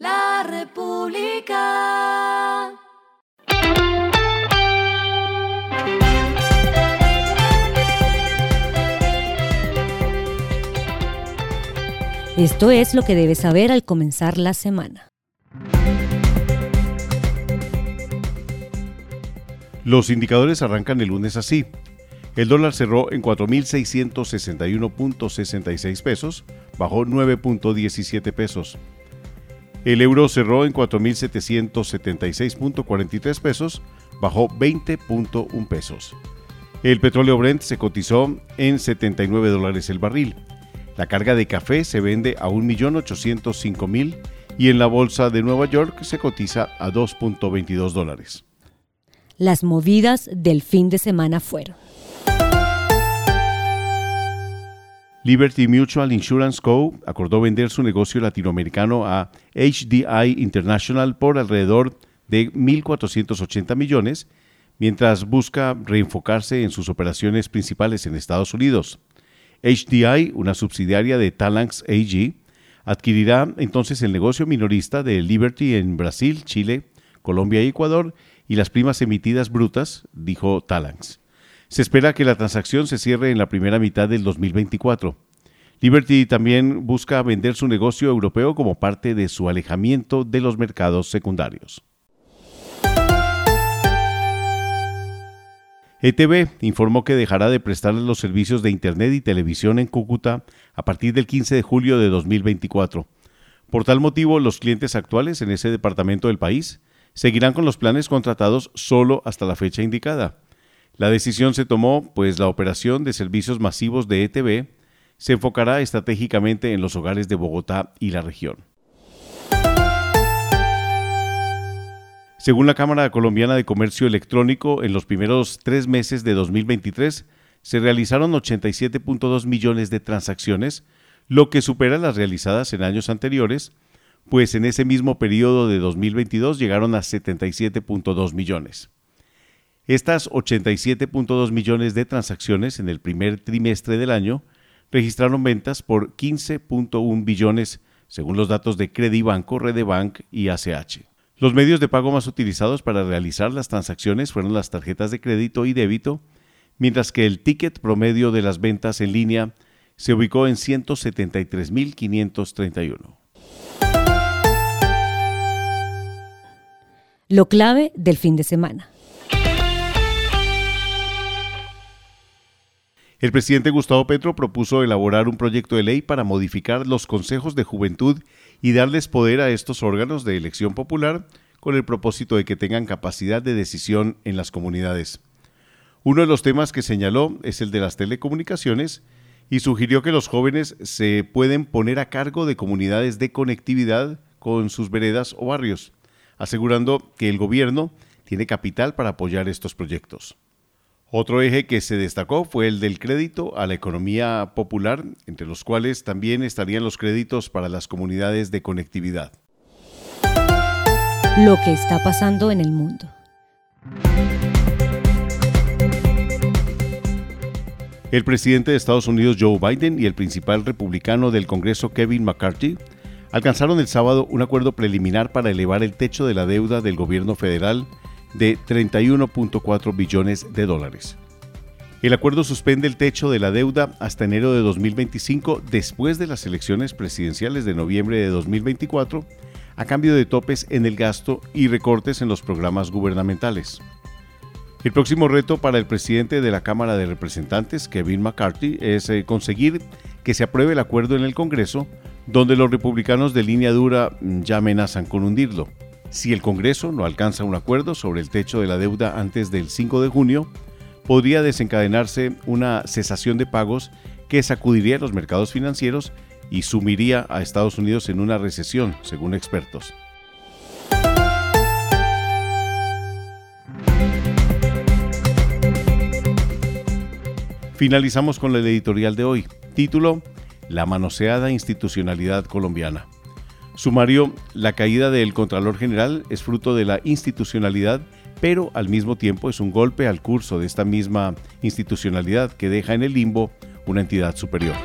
La República. Esto es lo que debes saber al comenzar la semana. Los indicadores arrancan el lunes así. El dólar cerró en 4.661.66 pesos, bajó 9.17 pesos. El euro cerró en 4.776.43 pesos, bajó 20.1 pesos. El petróleo Brent se cotizó en 79 dólares el barril. La carga de café se vende a 1.805.000 y en la bolsa de Nueva York se cotiza a 2.22 dólares. Las movidas del fin de semana fueron. Liberty Mutual Insurance Co. acordó vender su negocio latinoamericano a HDI International por alrededor de 1.480 millones, mientras busca reenfocarse en sus operaciones principales en Estados Unidos. HDI, una subsidiaria de Talanx AG, adquirirá entonces el negocio minorista de Liberty en Brasil, Chile, Colombia y Ecuador y las primas emitidas brutas, dijo Talanx. Se espera que la transacción se cierre en la primera mitad del 2024. Liberty también busca vender su negocio europeo como parte de su alejamiento de los mercados secundarios. ETV informó que dejará de prestar los servicios de Internet y televisión en Cúcuta a partir del 15 de julio de 2024. Por tal motivo, los clientes actuales en ese departamento del país seguirán con los planes contratados solo hasta la fecha indicada. La decisión se tomó pues la operación de servicios masivos de ETV se enfocará estratégicamente en los hogares de Bogotá y la región. Según la Cámara Colombiana de Comercio Electrónico, en los primeros tres meses de 2023 se realizaron 87.2 millones de transacciones, lo que supera las realizadas en años anteriores, pues en ese mismo periodo de 2022 llegaron a 77.2 millones. Estas 87.2 millones de transacciones en el primer trimestre del año registraron ventas por 15.1 billones, según los datos de Credibanco, Redebank y ACH. Los medios de pago más utilizados para realizar las transacciones fueron las tarjetas de crédito y débito, mientras que el ticket promedio de las ventas en línea se ubicó en 173.531. Lo clave del fin de semana. El presidente Gustavo Petro propuso elaborar un proyecto de ley para modificar los consejos de juventud y darles poder a estos órganos de elección popular con el propósito de que tengan capacidad de decisión en las comunidades. Uno de los temas que señaló es el de las telecomunicaciones y sugirió que los jóvenes se pueden poner a cargo de comunidades de conectividad con sus veredas o barrios, asegurando que el gobierno tiene capital para apoyar estos proyectos. Otro eje que se destacó fue el del crédito a la economía popular, entre los cuales también estarían los créditos para las comunidades de conectividad. Lo que está pasando en el mundo. El presidente de Estados Unidos Joe Biden y el principal republicano del Congreso Kevin McCarthy alcanzaron el sábado un acuerdo preliminar para elevar el techo de la deuda del gobierno federal de 31.4 billones de dólares. El acuerdo suspende el techo de la deuda hasta enero de 2025 después de las elecciones presidenciales de noviembre de 2024 a cambio de topes en el gasto y recortes en los programas gubernamentales. El próximo reto para el presidente de la Cámara de Representantes, Kevin McCarthy, es eh, conseguir que se apruebe el acuerdo en el Congreso, donde los republicanos de línea dura mm, ya amenazan con hundirlo. Si el Congreso no alcanza un acuerdo sobre el techo de la deuda antes del 5 de junio, podría desencadenarse una cesación de pagos que sacudiría los mercados financieros y sumiría a Estados Unidos en una recesión, según expertos. Finalizamos con el editorial de hoy. Título, La manoseada institucionalidad colombiana. Sumario, la caída del Contralor General es fruto de la institucionalidad, pero al mismo tiempo es un golpe al curso de esta misma institucionalidad que deja en el limbo una entidad superior.